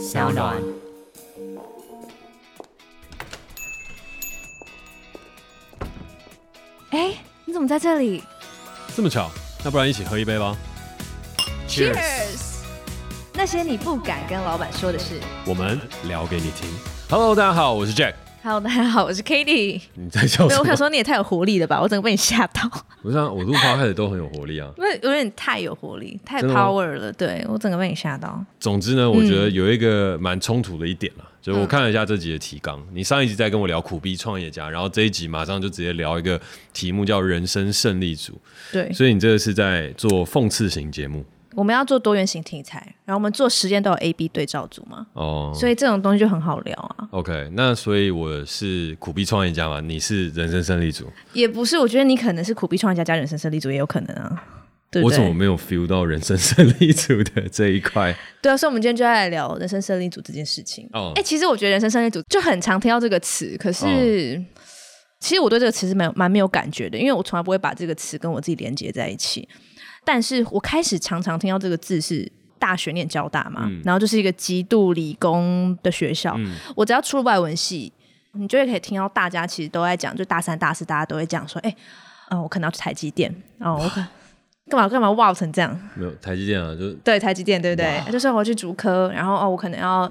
小暖。哎，你怎么在这里？这么巧，那不然一起喝一杯吧。Cheers！那些你不敢跟老板说的事，我们聊给你听。Hello，大家好，我是 Jack。Hello，大家好，我是 Katie。你在笑什么？没有，我想说你也太有活力了吧！我整个被你吓到。不是啊，我录 podcast 都很有活力啊。因为有点太有活力，太 power 了。对，我整个被你吓到。总之呢，我觉得有一个蛮冲突的一点了，嗯、就是我看了一下这集的提纲。你上一集在跟我聊苦逼创业家，然后这一集马上就直接聊一个题目叫人生胜利组。对，所以你这个是在做讽刺型节目。我们要做多元型题材，然后我们做时间都有 A、B 对照组嘛，哦，所以这种东西就很好聊啊。OK，那所以我是苦逼创业家嘛，你是人生胜利组？也不是，我觉得你可能是苦逼创业家加人生胜利组也有可能啊。对，对，我怎么没有 feel 到人生胜利组的这一块？对啊，所以我们今天就要来聊人生胜利组这件事情。哦，哎、欸，其实我觉得人生胜利组就很常听到这个词，可是、哦、其实我对这个词是蛮蛮没有感觉的，因为我从来不会把这个词跟我自己连接在一起。但是我开始常常听到这个字是大学念交大嘛，嗯、然后就是一个极度理工的学校。嗯、我只要出外文系，你就会可以听到大家其实都在讲，就大三、大四大家都会讲说，哎、欸，嗯、呃，我可能要去台积电哦，我可干嘛干嘛哇成这样？没有台积电啊，就对台积电，对不对？就是我去竹科，然后哦，我可能要。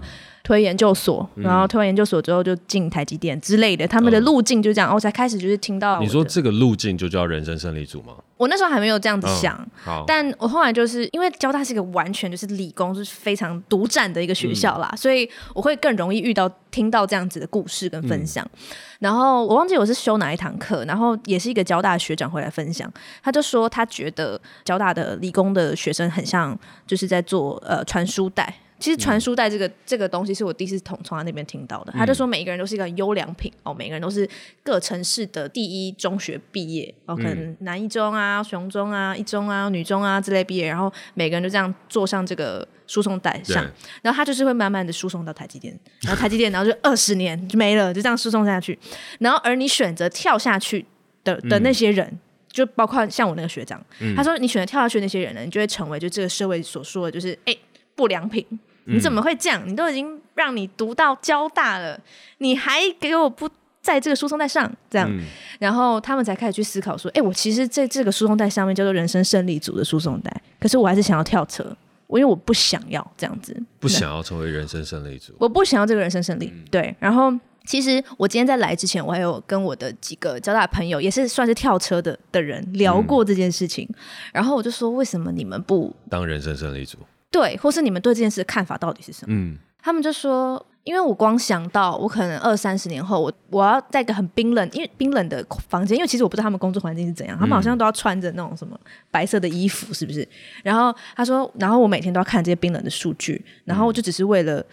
推研究所，然后推完研究所之后就进台积电之类的，他们的路径就这样。我才开始就是听到。你说这个路径就叫人生胜利组吗？我那时候还没有这样子想，嗯、但我后来就是因为交大是一个完全就是理工，就是非常独占的一个学校啦，嗯、所以我会更容易遇到听到这样子的故事跟分享。嗯、然后我忘记我是修哪一堂课，然后也是一个交大的学长回来分享，他就说他觉得交大的理工的学生很像就是在做呃传输带。其实传输带这个、嗯、这个东西是我第一次从从他那边听到的。他就说每一个人都是一个优良品哦，每个人都是各城市的第一中学毕业哦，可能南一中啊、雄中啊、一中啊、女中啊之类毕业，然后每个人就这样坐上这个输送带上，然后他就是会慢慢的输送到台积电，然后台积电，然后就二十年就没了，就这样输送下去。然后而你选择跳下去的的那些人，嗯、就包括像我那个学长，嗯、他说你选择跳下去那些人呢，你就会成为就这个社会所说的就是哎不良品。你怎么会这样？你都已经让你读到交大了，你还给我不在这个输送带上这样？嗯、然后他们才开始去思考说：哎，我其实在这个输送带上面叫做人生胜利组的输送带，可是我还是想要跳车，我因为我不想要这样子，不想要成为人生胜利组，我不想要这个人生胜利。嗯、对，然后其实我今天在来之前，我还有跟我的几个交大的朋友，也是算是跳车的的人聊过这件事情，嗯、然后我就说：为什么你们不当人生胜利组？对，或是你们对这件事的看法到底是什么？嗯，他们就说，因为我光想到我可能二三十年后，我我要在一个很冰冷，因为冰冷的房间，因为其实我不知道他们工作环境是怎样，他们好像都要穿着那种什么白色的衣服，是不是？然后他说，然后我每天都要看这些冰冷的数据，然后就只是为了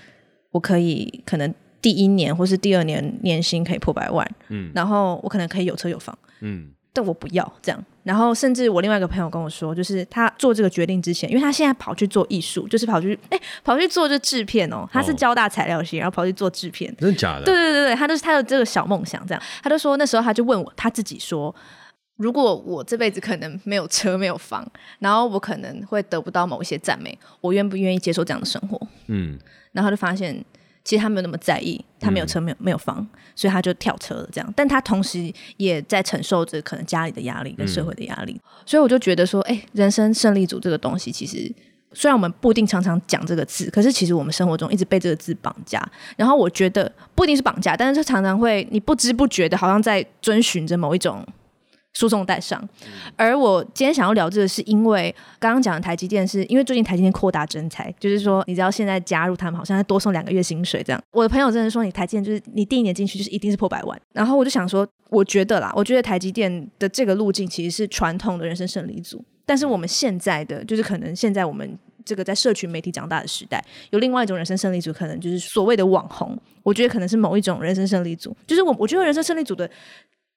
我可以可能第一年或是第二年年薪可以破百万，嗯，然后我可能可以有车有房，嗯。但我不要这样，然后甚至我另外一个朋友跟我说，就是他做这个决定之前，因为他现在跑去做艺术，就是跑去哎、欸、跑去做这制片哦，他是交大材料系，然后跑去做制片，真的假的？对对对对，他就是他的这个小梦想这样，他就说那时候他就问我他自己说，如果我这辈子可能没有车没有房，然后我可能会得不到某一些赞美，我愿不愿意接受这样的生活？嗯，然后他就发现。其实他没有那么在意，他没有车，没有没有房，嗯、所以他就跳车了。这样，但他同时也在承受着可能家里的压力跟社会的压力。嗯、所以我就觉得说，哎、欸，人生胜利组这个东西，其实虽然我们不一定常常讲这个字，可是其实我们生活中一直被这个字绑架。然后我觉得不一定是绑架，但是他常常会你不知不觉的，好像在遵循着某一种。输送带上，而我今天想要聊这个，是因为刚刚讲的台积电，是因为最近台积电扩大征才，就是说，你知道现在加入他们，好像要多送两个月薪水这样。我的朋友真的说，你台积电就是你第一年进去就是一定是破百万。然后我就想说，我觉得啦，我觉得台积电的这个路径其实是传统的人生胜利组，但是我们现在的就是可能现在我们这个在社群媒体长大的时代，有另外一种人生胜利组，可能就是所谓的网红。我觉得可能是某一种人生胜利组，就是我我觉得人生胜利组的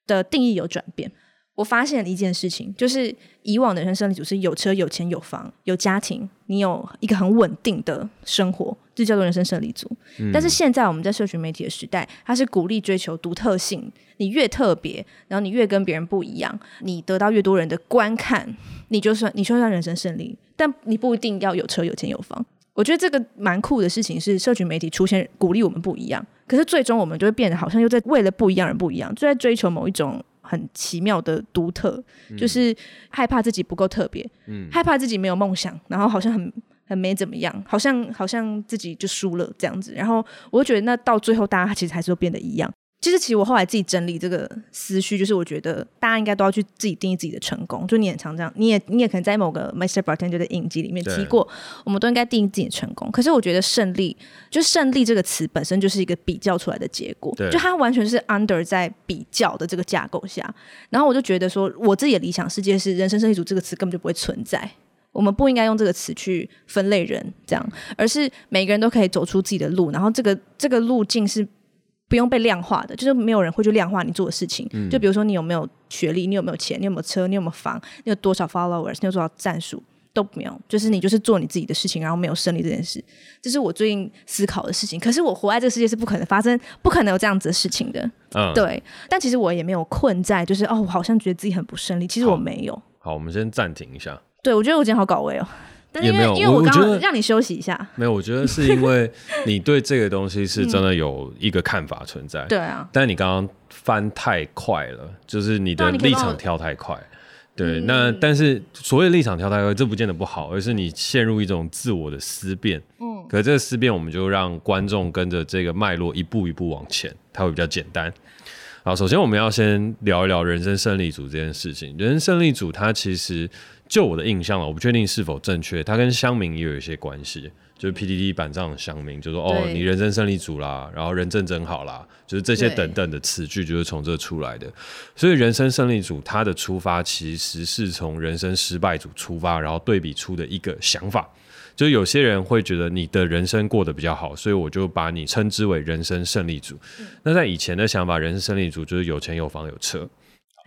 的定义有转变。我发现了一件事情，就是以往的人生胜利组是有车、有钱、有房、有家庭，你有一个很稳定的生活，这叫做人生胜利组。嗯、但是现在我们在社群媒体的时代，它是鼓励追求独特性，你越特别，然后你越跟别人不一样，你得到越多人的观看，你就算你就算人生胜利，但你不一定要有车、有钱、有房。我觉得这个蛮酷的事情是，社群媒体出现鼓励我们不一样，可是最终我们就会变得好像又在为了不一样而不一样，就在追求某一种很奇妙的独特，嗯、就是害怕自己不够特别，嗯，害怕自己没有梦想，然后好像很很没怎么样，好像好像自己就输了这样子，然后我就觉得那到最后大家其实还是会变得一样。其实，其实我后来自己整理这个思绪，就是我觉得大家应该都要去自己定义自己的成功。就你也常这样，你也你也可能在某个 Mr. Bartender 的影集里面提过，我们都应该定义自己的成功。可是我觉得胜利，就胜利这个词本身就是一个比较出来的结果，就它完全是 under 在比较的这个架构下。然后我就觉得说，我自己的理想世界是人生胜利组这个词根本就不会存在，我们不应该用这个词去分类人，这样，而是每个人都可以走出自己的路，然后这个这个路径是。不用被量化的，就是没有人会去量化你做的事情。嗯、就比如说你有没有学历，你有没有钱，你有没有车，你有没有房，你有多少 followers，你有多少战术都没有，就是你就是做你自己的事情，然后没有胜利这件事，这是我最近思考的事情。可是我活在这个世界是不可能发生，不可能有这样子的事情的。嗯，对。但其实我也没有困在，就是哦，我好像觉得自己很不胜利。其实我没有。好，好，我们先暂停一下。对，我觉得我今天好搞味哦。但因为也没有，因为我刚刚让你休息一下。没有，我觉得是因为 你对这个东西是真的有一个看法存在。对啊。但你刚刚翻太快了，就是你的立场跳太快。对，那但是所谓立场跳太快，这不见得不好，而是你陷入一种自我的思辨。嗯。可是这个思辨，我们就让观众跟着这个脉络一步一步往前，它会比较简单。好，首先我们要先聊一聊人生胜利组这件事情。人生胜利组，它其实。就我的印象了，我不确定是否正确。它跟乡民也有一些关系，就是 PDD 版上的乡民就说：“哦，你人生胜利组啦，然后人证真好啦，就是这些等等的词句就是从这出来的。所以人生胜利组它的出发其实是从人生失败组出发，然后对比出的一个想法。就有些人会觉得你的人生过得比较好，所以我就把你称之为人生胜利组。嗯、那在以前的想法，人生胜利组就是有钱有房有车，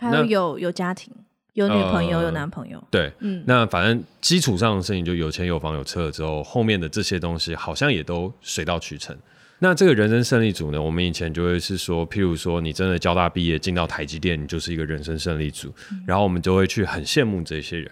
还有有有家庭。有女朋友，呃、有男朋友，对，嗯，那反正基础上的事情就有钱有房有车了之后，后面的这些东西好像也都水到渠成。那这个人生胜利组呢，我们以前就会是说，譬如说你真的交大毕业进到台积电，你就是一个人生胜利组，嗯、然后我们就会去很羡慕这些人。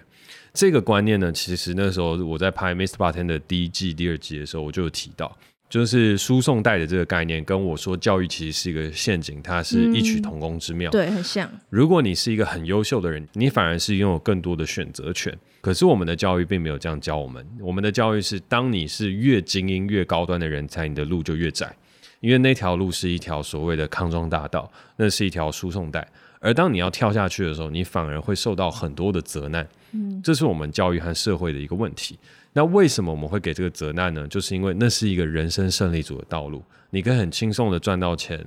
这个观念呢，其实那时候我在拍《Mr. Bartender》的第一季、第二季的时候，我就有提到。就是输送带的这个概念，跟我说教育其实是一个陷阱，它是异曲同工之妙。嗯，对，很像。如果你是一个很优秀的人，你反而是拥有更多的选择权。可是我们的教育并没有这样教我们，我们的教育是，当你是越精英、越高端的人才，你的路就越窄，因为那条路是一条所谓的康庄大道，那是一条输送带。而当你要跳下去的时候，你反而会受到很多的责难。嗯，这是我们教育和社会的一个问题。那为什么我们会给这个责难呢？就是因为那是一个人生胜利组的道路，你可以很轻松的赚到钱，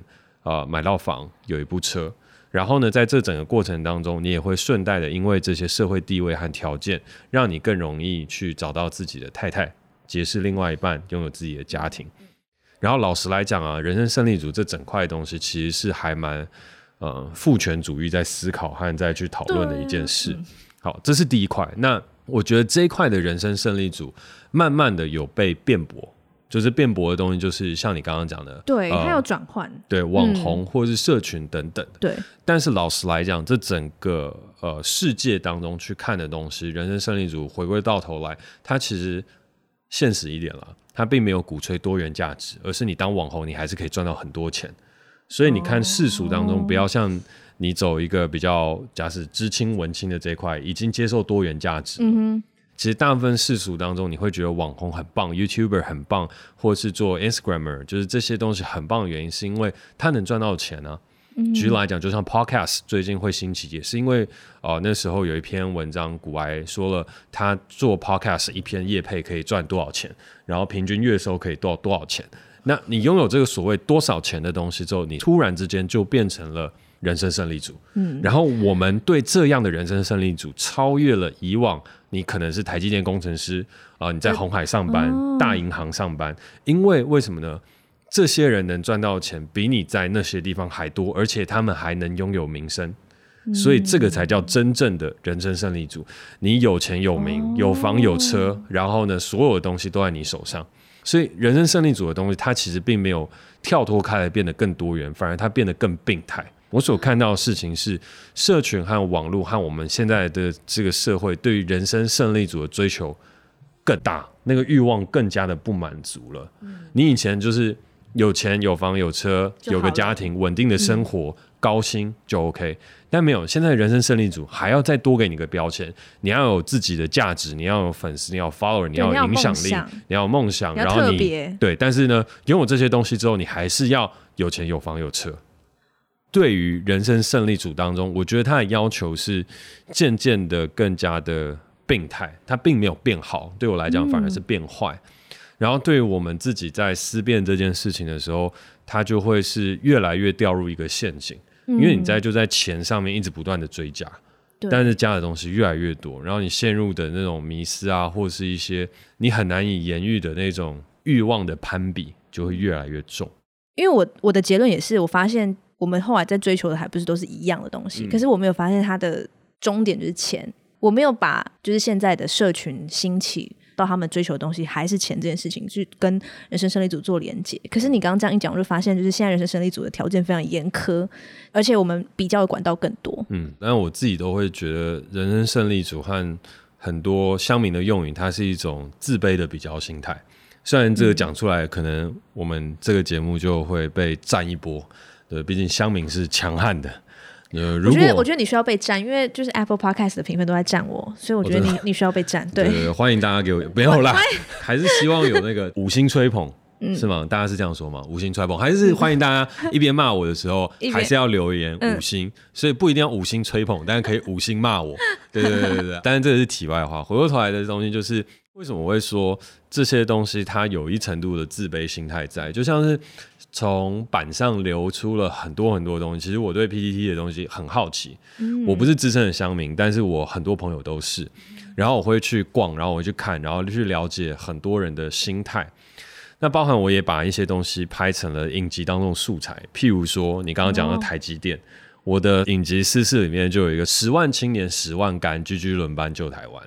啊、呃，买到房，有一部车，然后呢，在这整个过程当中，你也会顺带的因为这些社会地位和条件，让你更容易去找到自己的太太，结识另外一半，拥有自己的家庭。然后老实来讲啊，人生胜利组这整块东西其实是还蛮呃父权主义在思考和在去讨论的一件事。好，这是第一块。那我觉得这一块的人生胜利组，慢慢的有被辩驳，就是辩驳的东西，就是像你刚刚讲的，对，它有转换，对，网红或者是社群等等，对。但是老实来讲，这整个呃世界当中去看的东西，人生胜利组回归到头来，它其实现实一点了，它并没有鼓吹多元价值，而是你当网红，你还是可以赚到很多钱。所以你看世俗当中，不要像。你走一个比较，假使知青文青的这一块，已经接受多元价值。嗯哼，其实大部分世俗当中，你会觉得网红很棒，YouTuber 很棒，或是做 Instagramer，就是这些东西很棒的原因，是因为他能赚到钱呢、啊。嗯、举例来讲，就像 Podcast 最近会兴起，也是因为哦、呃、那时候有一篇文章，古埃说了他做 Podcast 一篇业配可以赚多少钱，然后平均月收可以多少多少钱。那你拥有这个所谓多少钱的东西之后，你突然之间就变成了。人生胜利组，嗯，然后我们对这样的人生胜利组超越了以往，你可能是台积电工程师啊、呃，你在红海上班，哦、大银行上班，因为为什么呢？这些人能赚到钱比你在那些地方还多，而且他们还能拥有名声，所以这个才叫真正的人生胜利组。你有钱有名，哦、有房有车，然后呢，所有的东西都在你手上，所以人生胜利组的东西，它其实并没有跳脱开来变得更多元，反而它变得更病态。我所看到的事情是，社群和网络和我们现在的这个社会对于人生胜利组的追求更大，那个欲望更加的不满足了。嗯、你以前就是有钱有房有车有个家庭稳定的生活、嗯、高薪就 OK，但没有，现在人生胜利组还要再多给你个标签，你要有自己的价值，你要有粉丝，你要 follower，你要有影响力，你要有梦想，然后你对，但是呢，拥有这些东西之后，你还是要有钱有房有车。对于人生胜利组当中，我觉得他的要求是渐渐的更加的。病态，他并没有变好，对我来讲反而是变坏。嗯、然后对于我们自己在思辨这件事情的时候，他就会是越来越掉入一个陷阱，嗯、因为你在就在钱上面一直不断的追加，但是加的东西越来越多，然后你陷入的那种迷失啊，或是一些你很难以言喻的那种欲望的攀比，就会越来越重。因为我我的结论也是，我发现我们后来在追求的还不是都是一样的东西，嗯、可是我没有发现它的终点就是钱。我没有把就是现在的社群兴起到他们追求的东西还是钱这件事情去跟人生胜利组做连接。可是你刚刚这样一讲，我就发现就是现在人生胜利组的条件非常严苛，而且我们比较的管道更多。嗯，但我自己都会觉得人生胜利组和很多乡民的用语，它是一种自卑的比较心态。虽然这个讲出来，可能我们这个节目就会被占一波。对，毕竟乡民是强悍的。呃，如果我觉得我觉得你需要被占，因为就是 Apple Podcast 的评分都在占我，所以我觉得你你需要被占。对，对，欢迎大家给我 没有啦，还是希望有那个五星吹捧，是吗？大家是这样说吗？五星吹捧，还是欢迎大家 一边骂我的时候，还是要留言五星，所以不一定要五星吹捧，但是可以五星骂我。对对对对对，但是这个是题外话。回过头来的东西就是，为什么我会说这些东西它有一程度的自卑心态在，就像是。从板上流出了很多很多东西，其实我对 PPT 的东西很好奇。嗯、我不是资深的乡民，但是我很多朋友都是。然后我会去逛，然后我会去看，然后去了解很多人的心态。那包含我也把一些东西拍成了影集当中的素材，譬如说你刚刚讲的台积电，哦、我的影集私事里面就有一个十万青年十万干，居居轮班救台湾。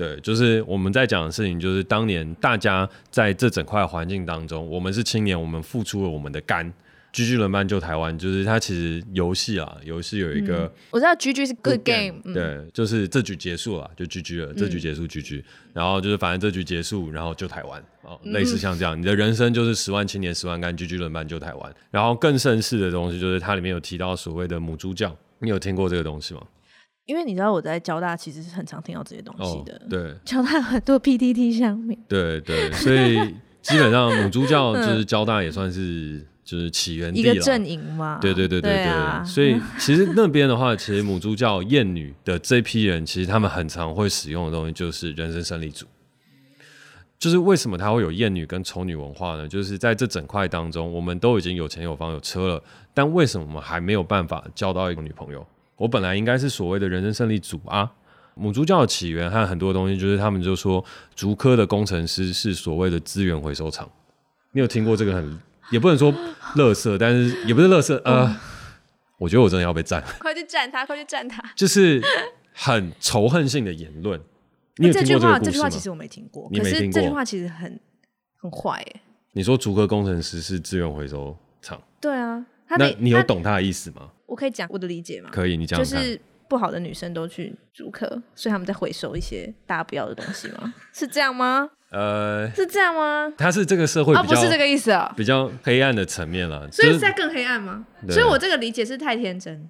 对，就是我们在讲的事情，就是当年大家在这整块环境当中，我们是青年，我们付出了我们的肝，GG 轮班救台湾。就是它其实游戏啊，游戏有一个、嗯，我知道 GG 是 good game，对，就是这局结束了就 GG 了，这局结束 GG，、嗯、然后就是反正这局结束，然后救台湾啊，类似像这样，你的人生就是十万青年十万肝，GG 轮班救台湾。然后更盛世的东西，就是它里面有提到所谓的母猪教，你有听过这个东西吗？因为你知道我在交大其实是很常听到这些东西的，哦、对，交大很多 PTT 上面，对对，所以基本上母猪教就 是交大也算是就是起源一个阵营嘛，对对对对对，所以 其实那边的话，其实母猪教厌女的这批人，其实他们很常会使用的东西就是人生胜利组，就是为什么他会有厌女跟丑女文化呢？就是在这整块当中，我们都已经有钱有房有车了，但为什么我们还没有办法交到一个女朋友？我本来应该是所谓的人生胜利组啊，母猪教的起源和很多东西，就是他们就说竹科的工程师是所谓的资源回收厂。你有听过这个很也不能说乐色，但是也不是乐色呃，嗯、我觉得我真的要被赞，快去赞他，快去赞他，就是很仇恨性的言论。你有听过这个故事吗？这句话其实我没听过，你没听过？这句话其实很很坏哎。你说竹科工程师是资源回收厂？对啊。那你有懂他的意思吗？我可以讲我的理解吗？可以，你讲。就是不好的女生都去主客，所以他们在回收一些大家不要的东西吗？是这样吗？呃，是这样吗？他是这个社会比较，不是这个意思啊，比较黑暗的层面了。所以是在更黑暗吗？所以我这个理解是太天真。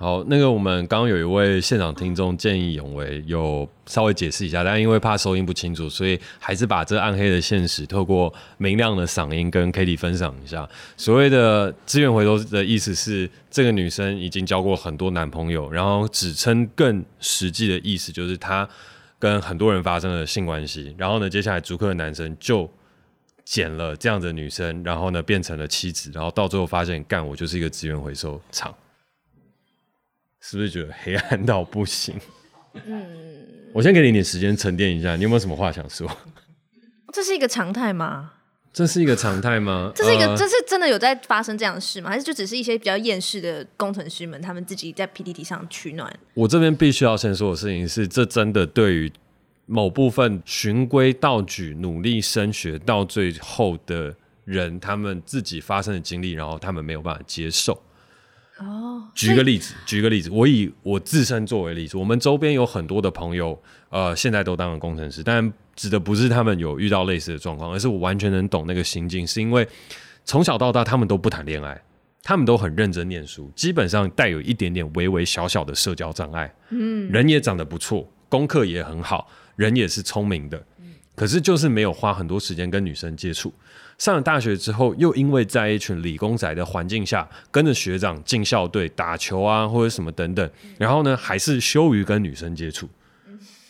好，那个我们刚刚有一位现场听众见义勇为，有稍微解释一下，但因为怕收音不清楚，所以还是把这暗黑的现实透过明亮的嗓音跟 Katie 分享一下。所谓的资源回收的意思是，这个女生已经交过很多男朋友，然后指称更实际的意思就是她跟很多人发生了性关系，然后呢，接下来逐客的男生就捡了这样的女生，然后呢变成了妻子，然后到最后发现，干，我就是一个资源回收厂。是不是觉得黑暗到不行？嗯，我先给你一点时间沉淀一下，你有没有什么话想说？这是一个常态吗？这是一个常态吗？这是一个，这是真的有在发生这样的事吗？还是就只是一些比较厌世的工程师们，他们自己在 PTT 上取暖？我这边必须要先说的事情是，这真的对于某部分循规蹈矩、努力升学到最后的人，他们自己发生的经历，然后他们没有办法接受。哦，举个例子，举个例子，我以我自身作为例子，我们周边有很多的朋友，呃，现在都当了工程师，但指的不是他们有遇到类似的状况，而是我完全能懂那个心境，是因为从小到大他们都不谈恋爱，他们都很认真念书，基本上带有一点点微微小小的社交障碍，嗯，人也长得不错，功课也很好，人也是聪明的，可是就是没有花很多时间跟女生接触。上了大学之后，又因为在一群理工仔的环境下，跟着学长进校队打球啊，或者什么等等，然后呢，还是羞于跟女生接触。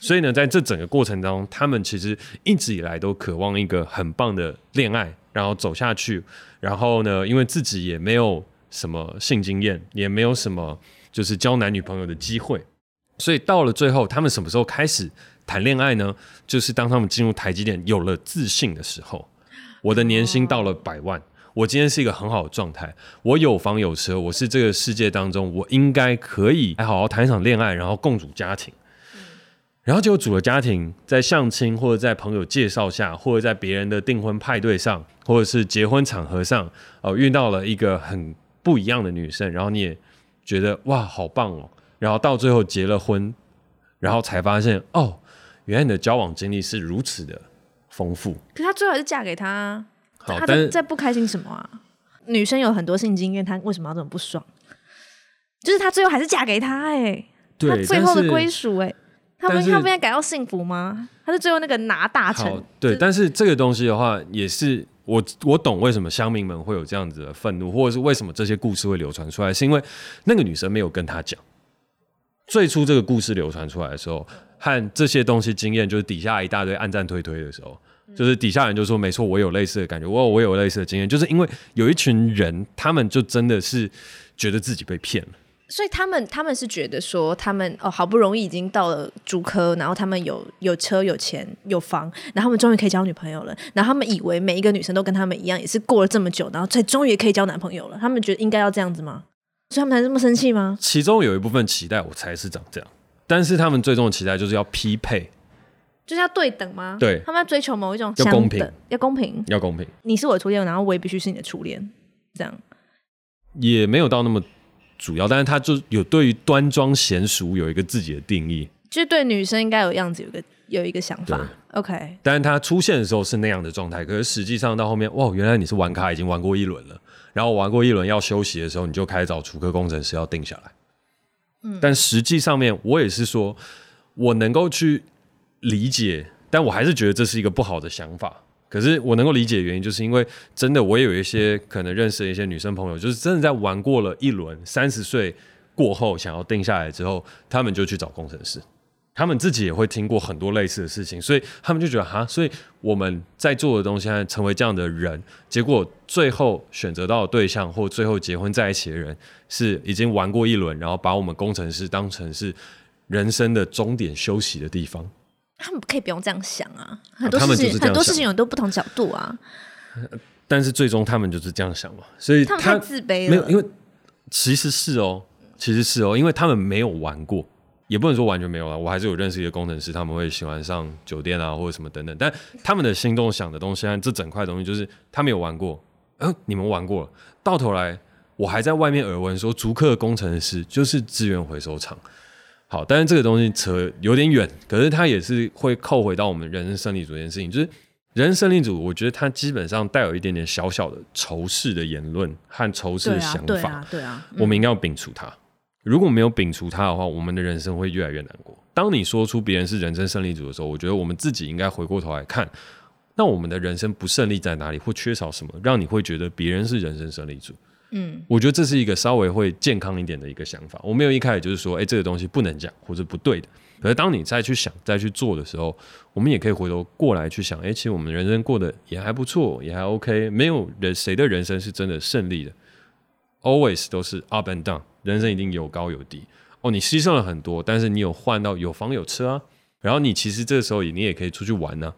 所以呢，在这整个过程当中，他们其实一直以来都渴望一个很棒的恋爱，然后走下去。然后呢，因为自己也没有什么性经验，也没有什么就是交男女朋友的机会，所以到了最后，他们什么时候开始谈恋爱呢？就是当他们进入台积电，有了自信的时候。我的年薪到了百万，我今天是一个很好的状态，我有房有车，我是这个世界当中，我应该可以来好好谈一场恋爱，然后共组家庭。然后就组了家庭，在相亲或者在朋友介绍下，或者在别人的订婚派对上，或者是结婚场合上，哦、呃，遇到了一个很不一样的女生，然后你也觉得哇，好棒哦。然后到最后结了婚，然后才发现哦，原来你的交往经历是如此的。丰富，可是她最后还是嫁给他，好，他在在不开心什么啊？女生有很多性经验，她为什么要这么不爽？就是她最后还是嫁给他、欸，哎，她最后的归属，哎，他们他不应该感到幸福吗？她是最后那个拿大成，对。但是这个东西的话，也是我我懂为什么乡民们会有这样子的愤怒，或者是为什么这些故事会流传出来，是因为那个女生没有跟他讲。最初这个故事流传出来的时候，和这些东西经验，就是底下一大堆暗赞推推的时候。就是底下人就说没错，我有类似的感觉，我我有类似的经验，就是因为有一群人，他们就真的是觉得自己被骗了，所以他们他们是觉得说，他们哦好不容易已经到了主科，然后他们有有车有钱有房，然后他们终于可以交女朋友了，然后他们以为每一个女生都跟他们一样，也是过了这么久，然后才终于可以交男朋友了，他们觉得应该要这样子吗？所以他们才这么生气吗？其中有一部分期待我才是长这样，但是他们最终的期待就是要匹配。就是要对等吗？对，他们要追求某一种要公平，要公平，要公平。你是我的初恋，然后我也必须是你的初恋，这样。也没有到那么主要，但是他就有对于端庄娴熟有一个自己的定义，就是对女生应该有样子，有个有一个想法。OK，但是他出现的时候是那样的状态，可是实际上到后面，哇，原来你是玩咖，已经玩过一轮了，然后玩过一轮要休息的时候，你就开始找竹科工程师要定下来。嗯，但实际上面我也是说，我能够去理解。但我还是觉得这是一个不好的想法。可是我能够理解的原因，就是因为真的，我也有一些可能认识的一些女生朋友，就是真的在玩过了一轮，三十岁过后想要定下来之后，他们就去找工程师。他们自己也会听过很多类似的事情，所以他们就觉得哈，所以我们在做的东西，成为这样的人，结果最后选择到的对象或最后结婚在一起的人，是已经玩过一轮，然后把我们工程师当成是人生的终点休息的地方。他们可以不用这样想啊，很多事情很多事情有很多不同角度啊。但是最终他们就是这样想嘛，所以他，他们太自卑了。没有，因为其实是哦，其实是哦，因为他们没有玩过，也不能说完全没有啊。我还是有认识一个工程师，他们会喜欢上酒店啊或者什么等等，但他们的心中想的东西，这整块东西就是他没有玩过。嗯、呃，你们玩过了，到头来我还在外面耳闻说，竹客工程师就是资源回收厂。好，但是这个东西扯有点远，可是它也是会扣回到我们人生胜利组这件事情。就是人生胜利组，我觉得它基本上带有一点点小小的仇视的言论和仇视的想法。对啊，对啊，对啊，我们应该要摒除它。如果没有摒除它的话，我们的人生会越来越难过。当你说出别人是人生胜利组的时候，我觉得我们自己应该回过头来看，那我们的人生不胜利在哪里，或缺少什么，让你会觉得别人是人生胜利组？嗯，我觉得这是一个稍微会健康一点的一个想法。我没有一开始就是说，哎，这个东西不能讲或者不对的。可是当你再去想、再去做的时候，我们也可以回头过来去想，哎，其实我们人生过得也还不错，也还 OK。没有人谁的人生是真的胜利的，always 都是 up and down，人生一定有高有低。哦，你牺牲了很多，但是你有换到有房有车啊。然后你其实这时候你也可以出去玩呢、啊。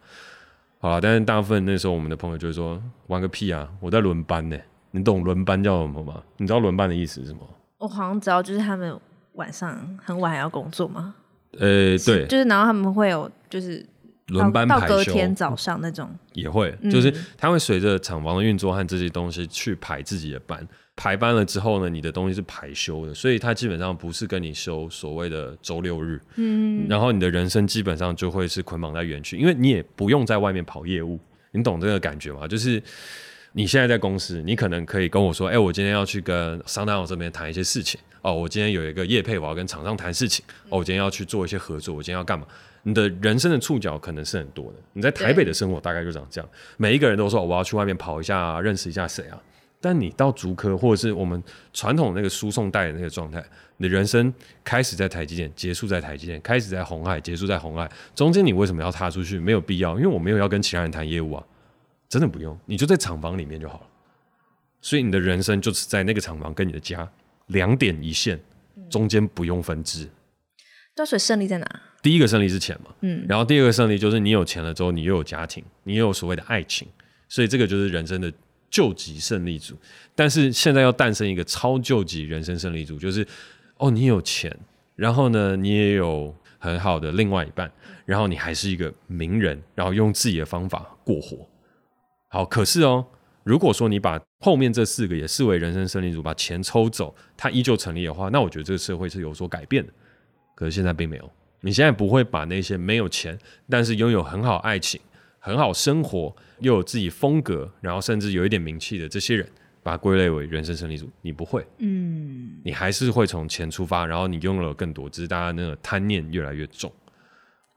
好了，但是大部分那时候我们的朋友就会说，玩个屁啊，我在轮班呢。你懂轮班叫什么吗？你知道轮班的意思是什么？我好像知道，就是他们晚上很晚还要工作吗？呃，对，就是然后他们会有就是轮班排休，到隔天早上那种也会，就是他会随着厂房的运作和这些东西去排自己的班。排班了之后呢，你的东西是排休的，所以他基本上不是跟你休所谓的周六日。嗯，然后你的人生基本上就会是捆绑在园区，因为你也不用在外面跑业务，你懂这个感觉吗？就是你现在在公司，你可能可以跟我说，哎，我今天要去跟桑丹澳这边谈一些事情。哦，我今天有一个业配，我要跟厂商谈事情。哦，我今天要去做一些合作，我今天要干嘛？你的人生的触角可能是很多的。你在台北的生活大概就长这样，每一个人都说我要去外面跑一下啊，认识一下谁啊。但你到竹科，或者是我们传统那个输送带的那个状态，你的人生开始在台积电，结束在台积电，开始在红海，结束在红海，中间你为什么要踏出去？没有必要，因为我没有要跟其他人谈业务啊，真的不用，你就在厂房里面就好了。所以你的人生就是在那个厂房跟你的家两点一线，中间不用分支。那所以胜利在哪？第一个胜利是钱嘛，嗯，然后第二个胜利就是你有钱了之后，你又有家庭，你又有所谓的爱情，所以这个就是人生的。救急胜利组，但是现在要诞生一个超救急人生胜利组，就是哦，你有钱，然后呢，你也有很好的另外一半，然后你还是一个名人，然后用自己的方法过活。好，可是哦，如果说你把后面这四个也视为人生胜利组，把钱抽走，它依旧成立的话，那我觉得这个社会是有所改变的。可是现在并没有，你现在不会把那些没有钱，但是拥有很好爱情。很好生活，又有自己风格，然后甚至有一点名气的这些人，把它归类为人生胜利组。你不会，嗯，你还是会从钱出发，然后你拥有了更多，只是大家那个贪念越来越重。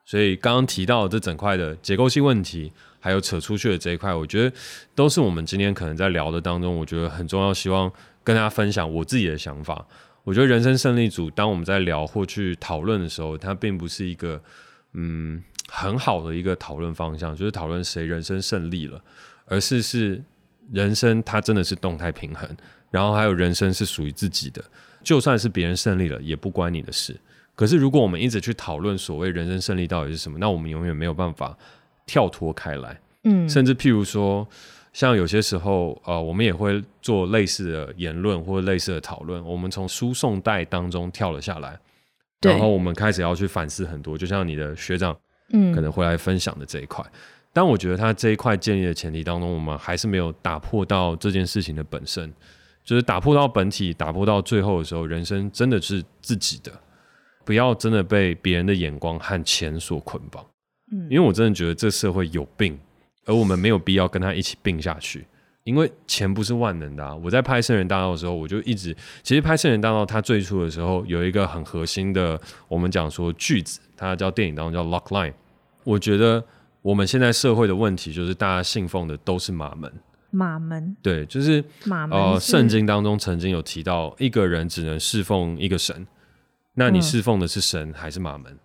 所以刚刚提到这整块的结构性问题，还有扯出去的这一块，我觉得都是我们今天可能在聊的当中，我觉得很重要，希望跟大家分享我自己的想法。我觉得人生胜利组，当我们在聊或去讨论的时候，它并不是一个，嗯。很好的一个讨论方向，就是讨论谁人生胜利了，而是是人生它真的是动态平衡，然后还有人生是属于自己的，就算是别人胜利了，也不关你的事。可是如果我们一直去讨论所谓人生胜利到底是什么，那我们永远没有办法跳脱开来。嗯，甚至譬如说，像有些时候，呃，我们也会做类似的言论或者类似的讨论，我们从输送带当中跳了下来，然后我们开始要去反思很多，就像你的学长。嗯，可能会来分享的这一块，但我觉得他这一块建立的前提当中，我们还是没有打破到这件事情的本身，就是打破到本体，打破到最后的时候，人生真的是自己的，不要真的被别人的眼光和钱所捆绑。嗯，因为我真的觉得这社会有病，而我们没有必要跟他一起病下去，因为钱不是万能的啊。我在拍《圣人大道》的时候，我就一直，其实拍《圣人大道》它最初的时候有一个很核心的，我们讲说句子。它叫电影当中叫 lock line，我觉得我们现在社会的问题就是大家信奉的都是马门。马门，对，就是马门。呃，圣经当中曾经有提到，一个人只能侍奉一个神，那你侍奉的是神还是马门？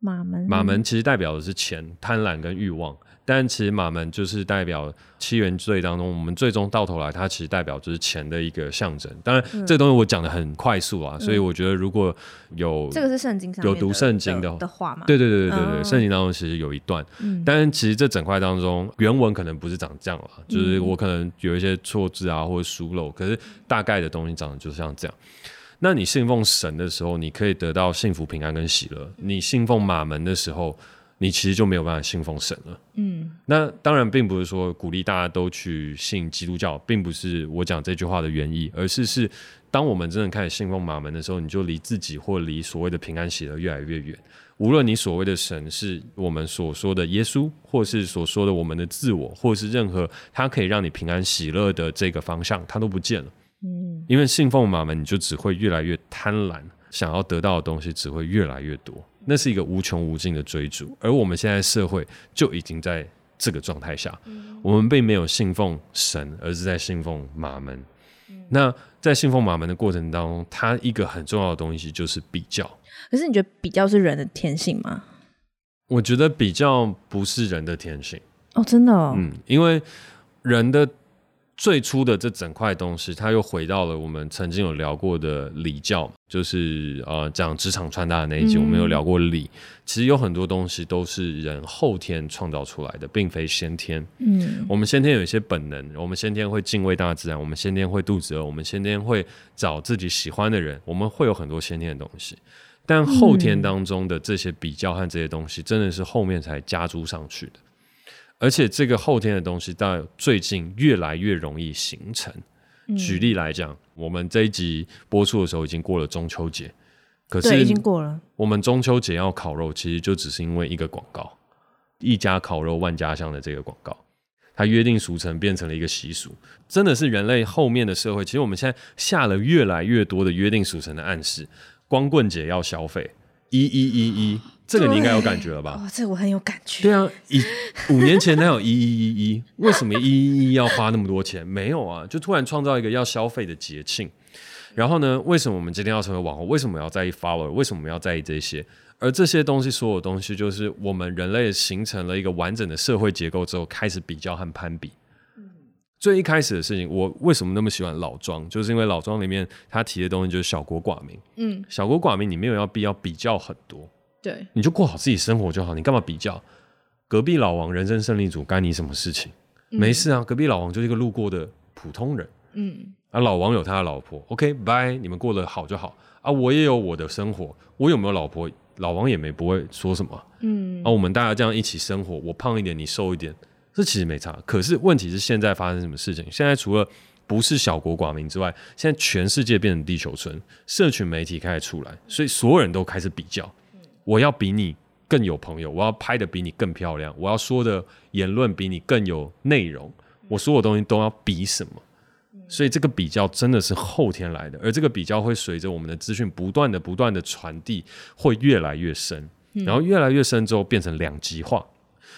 马门，马门其实代表的是钱、贪婪跟欲望。但其实马门就是代表七原罪当中，我们最终到头来，它其实代表就是钱的一个象征。当然，嗯、这个东西我讲的很快速啊，嗯、所以我觉得如果有这个是圣经上有读圣经的的话嘛，对对对对对对，圣、嗯、经当中其实有一段，嗯、但其实这整块当中原文可能不是长这样了，就是我可能有一些错字啊或者疏漏，可是大概的东西长得就像这样。那你信奉神的时候，你可以得到幸福、平安跟喜乐；你信奉马门的时候，你其实就没有办法信奉神了。嗯，那当然并不是说鼓励大家都去信基督教，并不是我讲这句话的原意，而是是当我们真的开始信奉马门的时候，你就离自己或离所谓的平安喜乐越来越远。无论你所谓的神是我们所说的耶稣，或是所说的我们的自我，或是任何它可以让你平安喜乐的这个方向，它都不见了。嗯，因为信奉马门，你就只会越来越贪婪，想要得到的东西只会越来越多。那是一个无穷无尽的追逐，而我们现在社会就已经在这个状态下，嗯、我们并没有信奉神，而是在信奉马门。嗯、那在信奉马门的过程当中，它一个很重要的东西就是比较。可是你觉得比较是人的天性吗？我觉得比较不是人的天性。哦，真的哦。嗯，因为人的。最初的这整块东西，它又回到了我们曾经有聊过的礼教，就是呃讲职场穿搭的那一集，我们有聊过礼。嗯、其实有很多东西都是人后天创造出来的，并非先天。嗯，我们先天有一些本能，我们先天会敬畏大自然，我们先天会肚子饿，我们先天会找自己喜欢的人，我们会有很多先天的东西。但后天当中的这些比较和这些东西，真的是后面才加诸上去的。而且这个后天的东西到最近越来越容易形成。举例来讲，我们这一集播出的时候已经过了中秋节，可是已经过了。我们中秋节要烤肉，其实就只是因为一个广告，“一家烤肉万家香”的这个广告，它约定俗成变成了一个习俗。真的是人类后面的社会，其实我们现在下了越来越多的约定俗成的暗示。光棍节要消费一一一一，这个你应该有感觉了吧？哦，这个我很有感觉。对啊，一五年前哪有一一一一？为什么一一一要花那么多钱？没有啊，就突然创造一个要消费的节庆。然后呢，为什么我们今天要成为网红？为什么要在意 follower？为什么要在意这些？而这些东西，所有东西，就是我们人类形成了一个完整的社会结构之后，开始比较和攀比。最一开始的事情，我为什么那么喜欢老庄？就是因为老庄里面他提的东西就是小国寡民。嗯，小国寡民，你没有要必要比较很多，对，你就过好自己生活就好。你干嘛比较？隔壁老王人生胜利组干你什么事情？嗯、没事啊，隔壁老王就是一个路过的普通人。嗯，啊，老王有他的老婆，OK，拜，你们过得好就好。啊，我也有我的生活，我有没有老婆？老王也没不会说什么。嗯，啊，我们大家这样一起生活，我胖一点，你瘦一点。这其实没差，可是问题是现在发生什么事情？现在除了不是小国寡民之外，现在全世界变成地球村，社群媒体开始出来，所以所有人都开始比较。我要比你更有朋友，我要拍的比你更漂亮，我要说的言论比你更有内容，我所有东西都要比什么？所以这个比较真的是后天来的，而这个比较会随着我们的资讯不断的、不断的传递，会越来越深，然后越来越深之后变成两极化。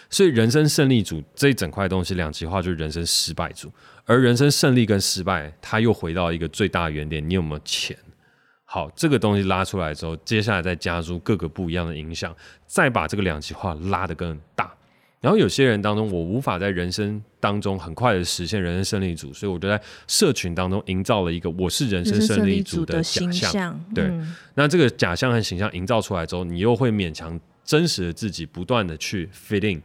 所以，人生胜利组这一整块东西两极化，就是人生失败组。而人生胜利跟失败，它又回到一个最大的原点：你有没有钱？好，这个东西拉出来之后，接下来再加入各个不一样的影响，再把这个两极化拉得更大。然后，有些人当中，我无法在人生当中很快的实现人生胜利组，所以我就在社群当中营造了一个我是人生胜利组的假象。对，那这个假象和形象营造出来之后，你又会勉强真实的自己不断的去 fit in。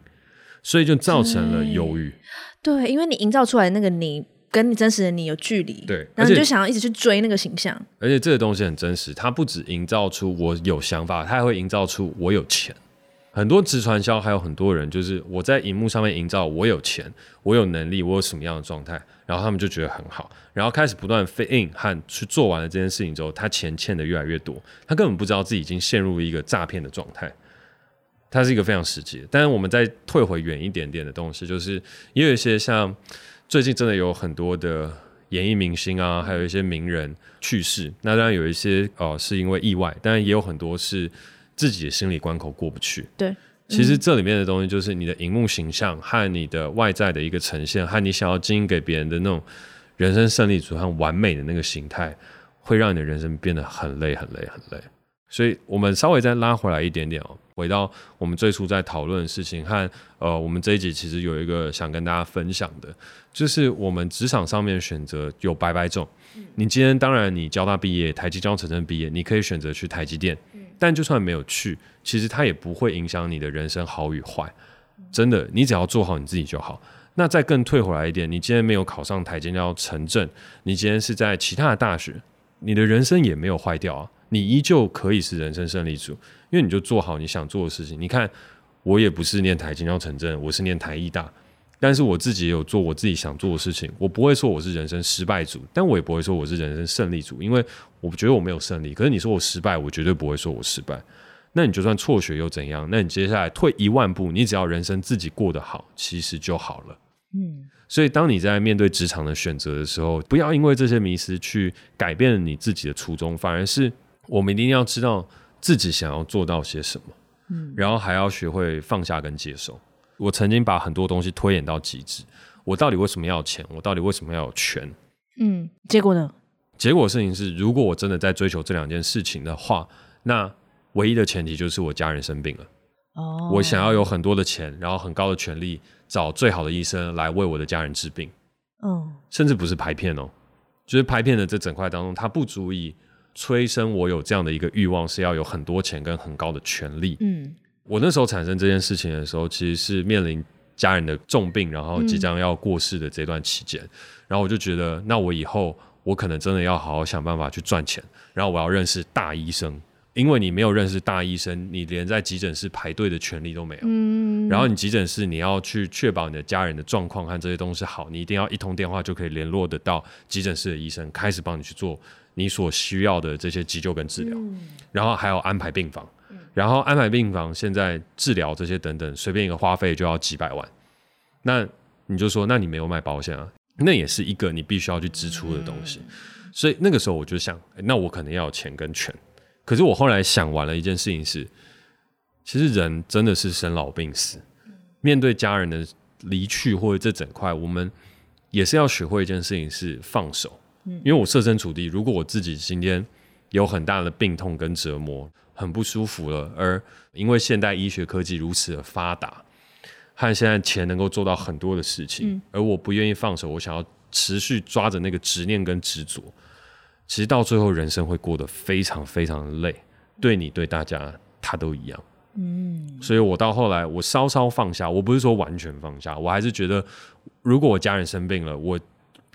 所以就造成了忧郁，对，因为你营造出来的那个你跟你真实的你有距离，对，然后你就想要一直去追那个形象，而且这个东西很真实，它不止营造出我有想法，它还会营造出我有钱。很多直传销还有很多人就是我在荧幕上面营造我有钱，我有能力，我有什么样的状态，然后他们就觉得很好，然后开始不断 fit in 和去做完了这件事情之后，他钱欠的越来越多，他根本不知道自己已经陷入一个诈骗的状态。它是一个非常实际的，但是我们再退回远一点点的东西，就是也有一些像最近真的有很多的演艺明星啊，还有一些名人去世。那当然有一些哦、呃、是因为意外，当然也有很多是自己的心理关口过不去。对，其实这里面的东西就是你的荧幕形象和你的外在的一个呈现，和你想要经营给别人的那种人生胜利组和完美的那个形态，会让你的人生变得很累、很累、很累。所以我们稍微再拉回来一点点哦。回到我们最初在讨论的事情和呃，我们这一集其实有一个想跟大家分享的，就是我们职场上面选择有百百种。你今天当然你交大毕业，台积交城镇毕业，你可以选择去台积电，但就算没有去，其实它也不会影响你的人生好与坏。真的，你只要做好你自己就好。那再更退回来一点，你今天没有考上台积交城镇，你今天是在其他的大学，你的人生也没有坏掉啊。你依旧可以是人生胜利组，因为你就做好你想做的事情。你看，我也不是念台清交成政，我是念台艺大，但是我自己也有做我自己想做的事情。我不会说我是人生失败组，但我也不会说我是人生胜利组，因为我觉得我没有胜利。可是你说我失败，我绝对不会说我失败。那你就算辍学又怎样？那你接下来退一万步，你只要人生自己过得好，其实就好了。嗯。所以，当你在面对职场的选择的时候，不要因为这些迷失去改变你自己的初衷，反而是。我们一定要知道自己想要做到些什么，嗯，然后还要学会放下跟接受。我曾经把很多东西推演到极致，我到底为什么要钱？我到底为什么要有权？嗯，结果呢？结果事情是，如果我真的在追求这两件事情的话，那唯一的前提就是我家人生病了。哦，我想要有很多的钱，然后很高的权力，找最好的医生来为我的家人治病。嗯，甚至不是拍片哦，就是拍片的这整块当中，它不足以。催生我有这样的一个欲望，是要有很多钱跟很高的权利。嗯，我那时候产生这件事情的时候，其实是面临家人的重病，然后即将要过世的这段期间，嗯，然后我就觉得，那我以后我可能真的要好好想办法去赚钱，然后我要认识大医生，因为你没有认识大医生，你连在急诊室排队的权利都没有。嗯，然后你急诊室你要去确保你的家人的状况和这些东西好，你一定要一通电话就可以联络得到急诊室的医生，开始帮你去做你所需要的这些急救跟治疗。嗯、然后还有安排病房，然后安排病房，现在治疗这些等等，随便一个花费就要几百万。那你就说，那你没有买保险啊？那也是一个你必须要去支出的东西。嗯、所以那个时候我就想，那我可能要有钱跟权。可是我后来想完了一件事情是，其实人真的是生老病死，面对家人的离去或者这整块，我们也是要学会一件事情是放手。因为我设身处地，如果我自己今天有很大的病痛跟折磨，很不舒服了，而因为现代医学科技如此的发达，和现在钱能够做到很多的事情，而我不愿意放手，我想要持续抓着那个执念跟执着。其实到最后，人生会过得非常非常的累，对你对大家，他都一样。嗯，所以我到后来，我稍稍放下，我不是说完全放下，我还是觉得，如果我家人生病了，我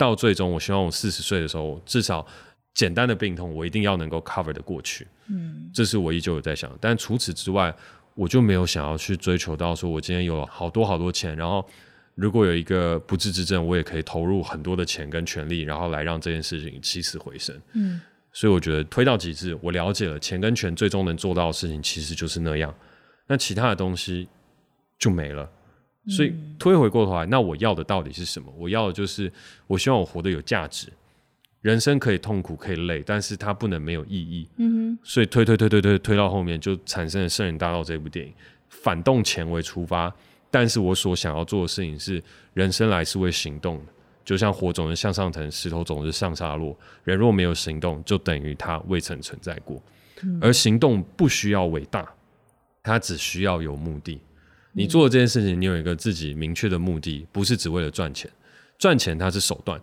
到最终，我希望我四十岁的时候，至少简单的病痛，我一定要能够 cover 的过去。嗯，这是我依旧有在想，但除此之外，我就没有想要去追求到说，我今天有好多好多钱，然后。如果有一个不治之症，我也可以投入很多的钱跟权力，然后来让这件事情起死回生。嗯，所以我觉得推到极致，我了解了钱跟权最终能做到的事情，其实就是那样。那其他的东西就没了。所以推回过头来，那我要的到底是什么？我要的就是，我希望我活得有价值。人生可以痛苦，可以累，但是它不能没有意义。嗯哼。所以推推推推推推到后面，就产生了《圣人大道》这部电影，反动前为出发。但是我所想要做的事情是，人生来是为行动的，就像火总是向上腾，石头总是向下落。人若没有行动，就等于他未曾存在过。嗯、而行动不需要伟大，它只需要有目的。你做这件事情，你有一个自己明确的目的，不是只为了赚钱。赚钱它是手段，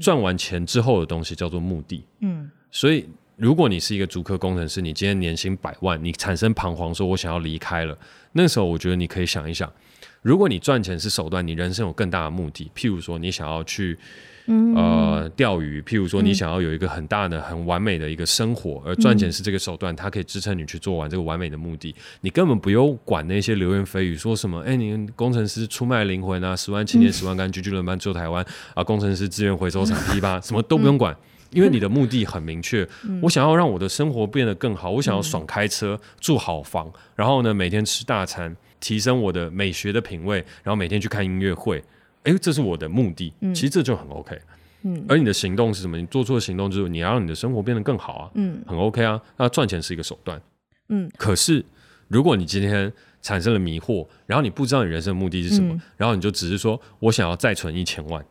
赚完钱之后的东西叫做目的。嗯，所以如果你是一个足科工程师，你今天年薪百万，你产生彷徨，说我想要离开了，那时候我觉得你可以想一想。如果你赚钱是手段，你人生有更大的目的。譬如说，你想要去呃钓鱼；譬如说，你想要有一个很大的、很完美的一个生活，而赚钱是这个手段，它可以支撑你去做完这个完美的目的。你根本不用管那些流言蜚语，说什么“哎，你工程师出卖灵魂啊，十万青年十万干，聚聚轮班救台湾啊，工程师资源回收厂批发，什么都不用管，因为你的目的很明确。我想要让我的生活变得更好，我想要爽开车、住好房，然后呢，每天吃大餐。提升我的美学的品味，然后每天去看音乐会，哎，这是我的目的。嗯、其实这就很 OK。嗯，而你的行动是什么？你做出的行动就是你要让你的生活变得更好啊。嗯，很 OK 啊。那赚钱是一个手段。嗯，可是如果你今天产生了迷惑，然后你不知道你人生的目的是什么，嗯、然后你就只是说我想要再存一千万，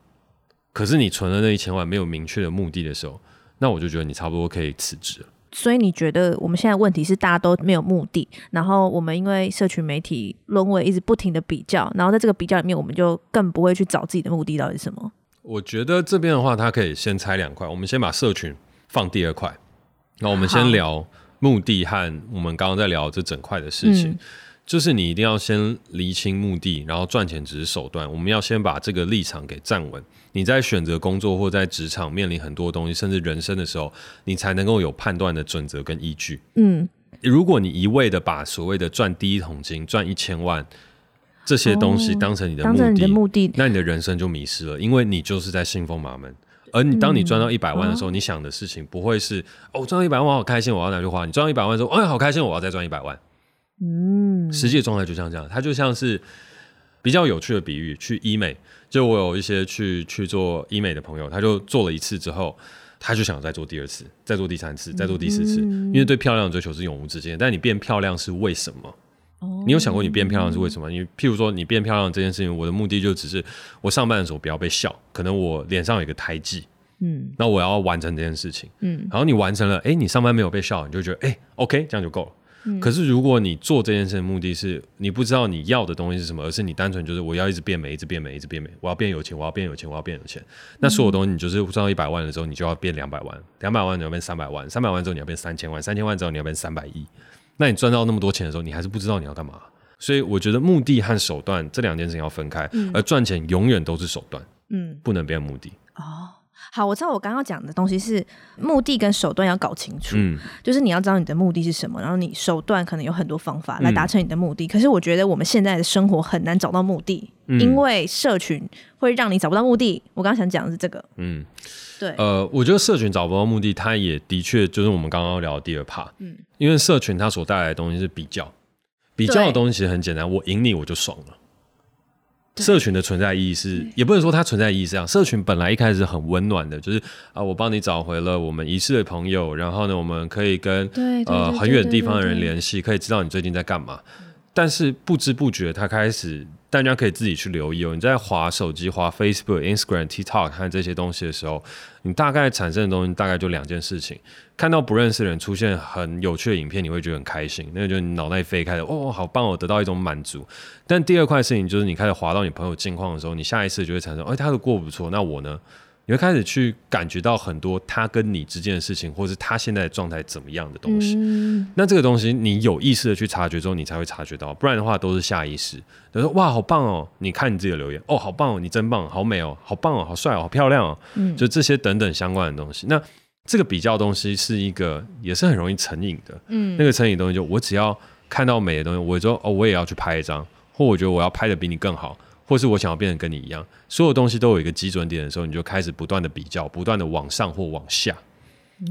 可是你存了那一千万没有明确的目的的时候，那我就觉得你差不多可以辞职了。所以你觉得我们现在问题是大家都没有目的，然后我们因为社群媒体沦为一直不停的比较，然后在这个比较里面，我们就更不会去找自己的目的到底是什么？我觉得这边的话，它可以先拆两块，我们先把社群放第二块，那我们先聊目的和我们刚刚在聊这整块的事情。嗯就是你一定要先厘清目的，然后赚钱只是手段。我们要先把这个立场给站稳。你在选择工作或在职场面临很多东西，甚至人生的时候，你才能够有判断的准则跟依据。嗯，如果你一味的把所谓的赚第一桶金、赚一千万这些东西当成你的目的，哦、你的目的，那你的人生就迷失了，因为你就是在信奉马门。而你当你赚到一百万的时候，嗯、你想的事情不会是哦，赚到一百万我好开心，我要拿去花。你赚到一百万的时候，哎，好开心，我要再赚一百万。嗯，实际的状态就像这样，它就像是比较有趣的比喻。去医美，就我有一些去去做医美的朋友，他就做了一次之后，他就想再做第二次，再做第三次，再做第四次，嗯、因为对漂亮的追求是永无止境。但你变漂亮是为什么？哦、你有想过你变漂亮是为什么？你譬如说你变漂亮这件事情，我的目的就只是我上班的时候不要被笑，可能我脸上有一个胎记，嗯，那我要完成这件事情，嗯，然后你完成了，哎、欸，你上班没有被笑，你就觉得哎、欸，OK，这样就够了。可是，如果你做这件事的目的是你不知道你要的东西是什么，而是你单纯就是我要一直变美，一直变美，一直变美，我要变有钱，我要变有钱，我要变有钱。那所有东西你就是赚到一百万的时候，你就要变两百万，两百万你要变三百万，三百万之后你要变三千万，三千万之后你要变三百亿。那你赚到那么多钱的时候，你还是不知道你要干嘛。所以我觉得目的和手段这两件事情要分开，而赚钱永远都是手段，嗯，不能变目的。哦。好，我知道我刚刚讲的东西是目的跟手段要搞清楚，嗯，就是你要知道你的目的是什么，然后你手段可能有很多方法来达成你的目的。嗯、可是我觉得我们现在的生活很难找到目的，嗯、因为社群会让你找不到目的。我刚刚想讲的是这个，嗯，对，呃，我觉得社群找不到目的，它也的确就是我们刚刚聊的第二 part，嗯，因为社群它所带来的东西是比较，比较的东西其实很简单，我赢你我就爽了。社群的存在意义是，也不能说它存在意义是这样。社群本来一开始很温暖的，就是啊，我帮你找回了我们遗失的朋友，然后呢，我们可以跟呃很远地方的人联系，可以知道你最近在干嘛。但是不知不觉，它开始。大家可以自己去留意哦。你在滑手机、滑 Facebook、Instagram、TikTok 看这些东西的时候，你大概产生的东西大概就两件事情：看到不认识的人出现很有趣的影片，你会觉得很开心，那就是你脑袋飞开的，哦，好棒哦，得到一种满足。但第二块事情就是你开始滑到你朋友近况的时候，你下一次就会产生，哎，他的过不错，那我呢？你会开始去感觉到很多他跟你之间的事情，或是他现在的状态怎么样的东西。嗯、那这个东西你有意识的去察觉之后，你才会察觉到，不然的话都是下意识。他说：“哇，好棒哦！你看你自己的留言，哦，好棒哦，你真棒，好美哦，好棒哦，好帅哦，好漂亮哦。嗯”就这些等等相关的东西。那这个比较东西是一个，也是很容易成瘾的。嗯，那个成瘾东西就我只要看到美的东西，我就哦，我也要去拍一张，或我觉得我要拍的比你更好。或是我想要变成跟你一样，所有东西都有一个基准点的时候，你就开始不断的比较，不断的往上或往下。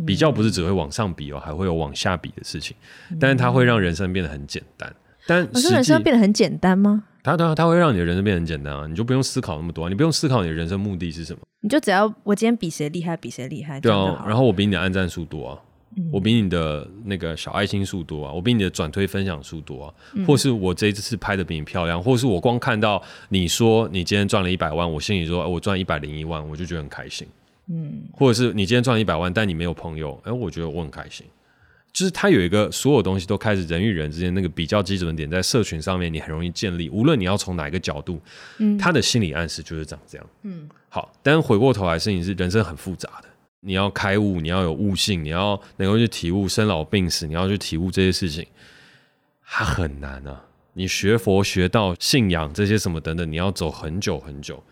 比较不是只会往上比哦，还会有往下比的事情。但是它会让人生变得很简单。但实际人生变得很简单吗？它它它会让你的人生变得很简单啊！你就不用思考那么多，你不用思考你的人生目的是什么，你就只要我今天比谁厉害，比谁厉害。对啊，然后我比你的按赞数多啊。我比你的那个小爱心数多啊，我比你的转推分享数多啊，嗯、或是我这一次拍的比你漂亮，或是我光看到你说你今天赚了一百万，我心里说，我赚一百零一万，我就觉得很开心。嗯，或者是你今天赚了一百万，但你没有朋友，哎，我觉得我很开心。就是他有一个所有东西都开始人与人之间那个比较基准点，在社群上面你很容易建立，无论你要从哪一个角度，嗯，他的心理暗示就是长这样。嗯，好，但回过头来，事情是人生很复杂的。你要开悟，你要有悟性，你要能够去体悟生老病死，你要去体悟这些事情，它很难啊！你学佛学到信仰这些什么等等，你要走很久很久。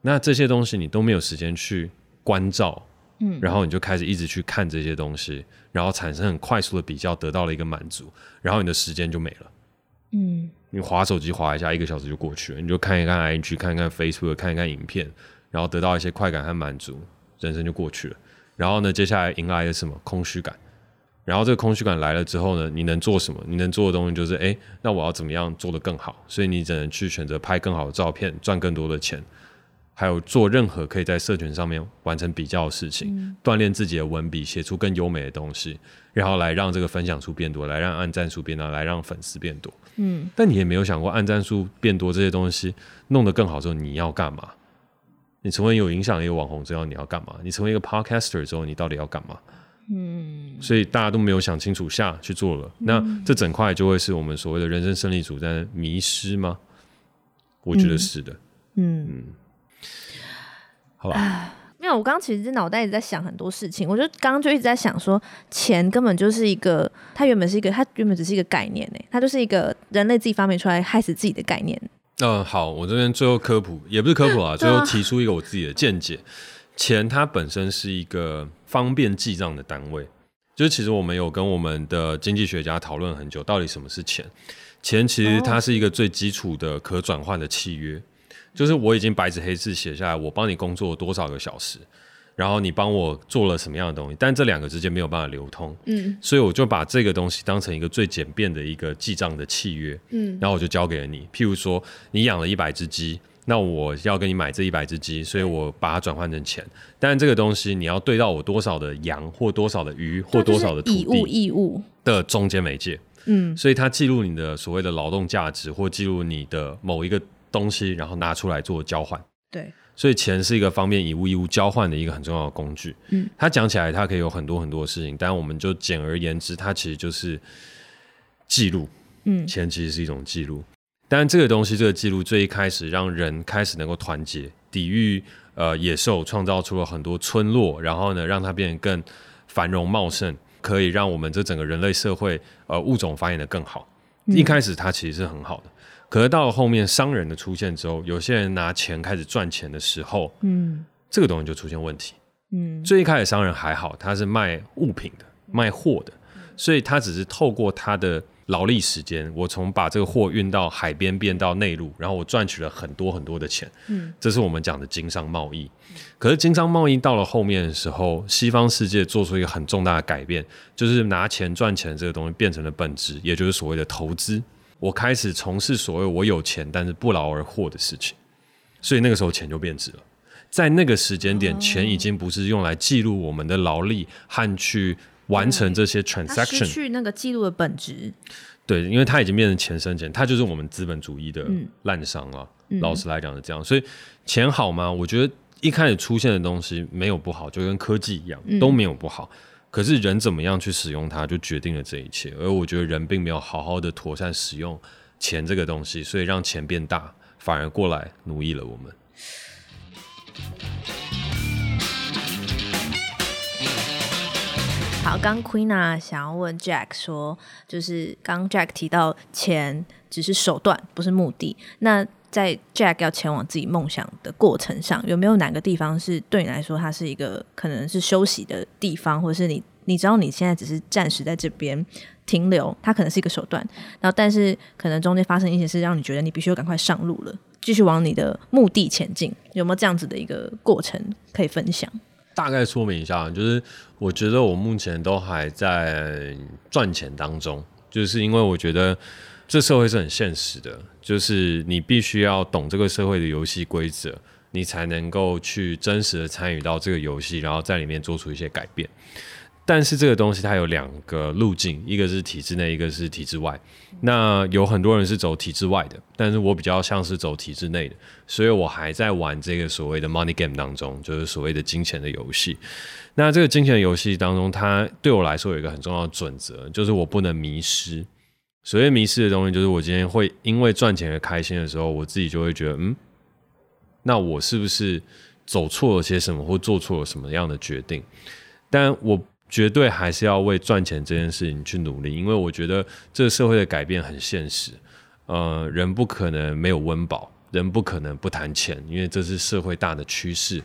那这些东西你都没有时间去关照，嗯，然后你就开始一直去看这些东西，然后产生很快速的比较，得到了一个满足，然后你的时间就没了。嗯，你划手机划一下，一个小时就过去了，你就看一看 IG，看一看 Facebook，看一看影片，然后得到一些快感和满足，人生就过去了。然后呢，接下来迎来了什么空虚感？然后这个空虚感来了之后呢，你能做什么？你能做的东西就是，哎，那我要怎么样做得更好？所以你只能去选择拍更好的照片，赚更多的钱，还有做任何可以在社群上面完成比较的事情，嗯、锻炼自己的文笔，写出更优美的东西，然后来让这个分享数变多，来让按赞数变多，来让粉丝变多。嗯，但你也没有想过，按赞数变多这些东西弄得更好之后，你要干嘛？你成为有影响力的网红之后，你要干嘛？你成为一个 podcaster 之后，你到底要干嘛？嗯，所以大家都没有想清楚下去做了，嗯、那这整块就会是我们所谓的人生胜利组在迷失吗？我觉得是的。嗯嗯，好吧。没有，我刚刚其实脑袋一直在想很多事情，我就刚刚就一直在想说，钱根本就是一个，它原本是一个，它原本只是一个概念呢，它就是一个人类自己发明出来害死自己的概念。嗯、呃，好，我这边最后科普也不是科普啊，最后提出一个我自己的见解。钱它本身是一个方便记账的单位，就是其实我们有跟我们的经济学家讨论很久，到底什么是钱？钱其实它是一个最基础的可转换的契约，就是我已经白纸黑字写下来，我帮你工作多少个小时。然后你帮我做了什么样的东西，但这两个之间没有办法流通，嗯，所以我就把这个东西当成一个最简便的一个记账的契约，嗯，然后我就交给了你。譬如说，你养了一百只鸡，那我要跟你买这一百只鸡，所以我把它转换成钱。但这个东西你要对到我多少的羊，或多少的鱼，或多少的土地，以物易物的中间媒介，嗯，所以它记录你的所谓的劳动价值，或记录你的某一个东西，然后拿出来做交换，对。所以钱是一个方便以物易物交换的一个很重要的工具。嗯，它讲起来它可以有很多很多的事情，但我们就简而言之，它其实就是记录。嗯，钱其实是一种记录。但这个东西，这个记录最一开始让人开始能够团结，抵御呃野兽，创造出了很多村落，然后呢，让它变得更繁荣茂盛，可以让我们这整个人类社会呃物种繁衍的更好。嗯，一开始它其实是很好的。可是到了后面，商人的出现之后，有些人拿钱开始赚钱的时候，嗯，这个东西就出现问题。嗯，最一开始商人还好，他是卖物品的，卖货的，所以他只是透过他的劳力时间，我从把这个货运到海边变到内陆，然后我赚取了很多很多的钱。嗯，这是我们讲的经商贸易。可是经商贸易到了后面的时候，西方世界做出一个很重大的改变，就是拿钱赚钱这个东西变成了本质，也就是所谓的投资。我开始从事所谓我有钱但是不劳而获的事情，所以那个时候钱就变质了。在那个时间点，钱已经不是用来记录我们的劳力和去完成这些 transaction，失去那个记录的本质。对，因为它已经变成钱生钱，它就是我们资本主义的滥商了。嗯、老实来讲是这样，所以钱好吗？我觉得一开始出现的东西没有不好，就跟科技一样，都没有不好。嗯、可是人怎么样去使用它，就决定了这一切。而我觉得人并没有好好的妥善使用钱这个东西，所以让钱变大，反而过来奴役了我们。好，刚 Queena 想要问 Jack 说，就是刚 Jack 提到钱只是手段，不是目的。那在 Jack 要前往自己梦想的过程上，有没有哪个地方是对你来说，它是一个可能是休息的地方，或者是你你知道你现在只是暂时在这边停留，它可能是一个手段。然后，但是可能中间发生一些事，让你觉得你必须要赶快上路了。继续往你的目的前进，有没有这样子的一个过程可以分享？大概说明一下，就是我觉得我目前都还在赚钱当中，就是因为我觉得这社会是很现实的，就是你必须要懂这个社会的游戏规则，你才能够去真实的参与到这个游戏，然后在里面做出一些改变。但是这个东西它有两个路径，一个是体制内，一个是体制外。那有很多人是走体制外的，但是我比较像是走体制内的，所以我还在玩这个所谓的 money game 当中，就是所谓的金钱的游戏。那这个金钱游戏当中，它对我来说有一个很重要的准则，就是我不能迷失。所谓迷失的东西，就是我今天会因为赚钱而开心的时候，我自己就会觉得，嗯，那我是不是走错了些什么，或做错了什么样的决定？但我。绝对还是要为赚钱这件事情去努力，因为我觉得这个社会的改变很现实。呃，人不可能没有温饱，人不可能不谈钱，因为这是社会大的趋势。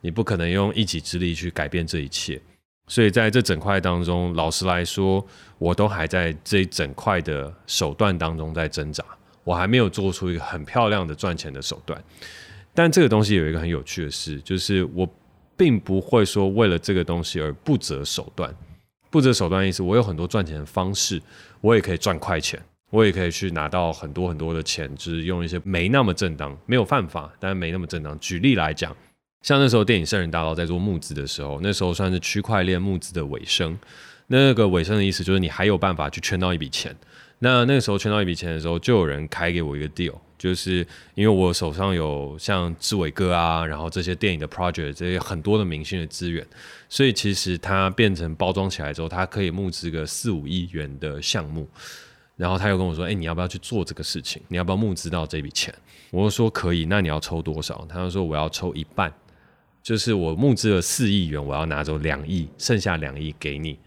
你不可能用一己之力去改变这一切。所以在这整块当中，老实来说，我都还在这一整块的手段当中在挣扎。我还没有做出一个很漂亮的赚钱的手段。但这个东西有一个很有趣的事，就是我。并不会说为了这个东西而不择手段，不择手段意思，我有很多赚钱的方式，我也可以赚快钱，我也可以去拿到很多很多的钱，就是用一些没那么正当，没有犯法，但是没那么正当。举例来讲，像那时候电影《圣人大盗》在做募资的时候，那时候算是区块链募资的尾声，那个尾声的意思就是你还有办法去圈到一笔钱。那那个时候圈到一笔钱的时候，就有人开给我一个 deal。就是因为我手上有像志伟哥啊，然后这些电影的 project，这些很多的明星的资源，所以其实它变成包装起来之后，它可以募资个四五亿元的项目。然后他又跟我说：“哎，你要不要去做这个事情？你要不要募资到这笔钱？”我说：“可以。”那你要抽多少？他就说：“我要抽一半，就是我募资了四亿元，我要拿走两亿，剩下两亿给你。”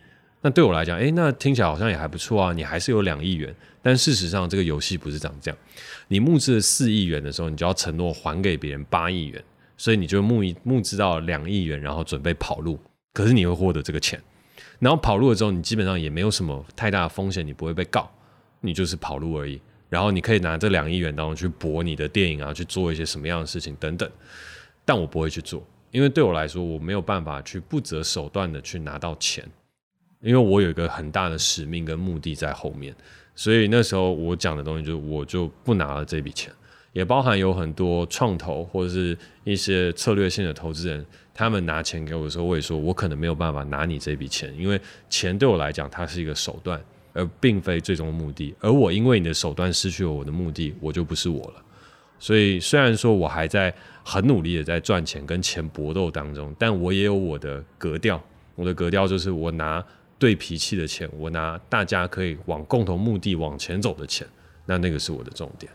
那对我来讲，哎，那听起来好像也还不错啊。你还是有两亿元，但事实上这个游戏不是长这样。你募资了四亿元的时候，你就要承诺还给别人八亿元，所以你就募一募资到两亿元，然后准备跑路。可是你会获得这个钱，然后跑路了之后，你基本上也没有什么太大的风险，你不会被告，你就是跑路而已。然后你可以拿这两亿元当中去博你的电影啊，去做一些什么样的事情等等。但我不会去做，因为对我来说，我没有办法去不择手段的去拿到钱。因为我有一个很大的使命跟目的在后面，所以那时候我讲的东西就是，我就不拿了这笔钱，也包含有很多创投或者是一些策略性的投资人，他们拿钱给我的时候，我也说我可能没有办法拿你这笔钱，因为钱对我来讲它是一个手段，而并非最终目的。而我因为你的手段失去了我的目的，我就不是我了。所以虽然说我还在很努力的在赚钱跟钱搏斗当中，但我也有我的格调，我的格调就是我拿。对脾气的钱，我拿大家可以往共同目的往前走的钱，那那个是我的重点。